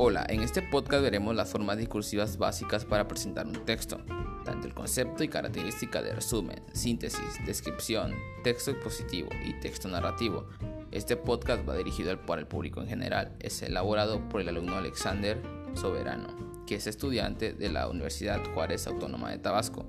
Hola, en este podcast veremos las formas discursivas básicas para presentar un texto, tanto el concepto y característica de resumen, síntesis, descripción, texto expositivo y texto narrativo. Este podcast va dirigido para el público en general. Es elaborado por el alumno Alexander Soberano, que es estudiante de la Universidad Juárez Autónoma de Tabasco.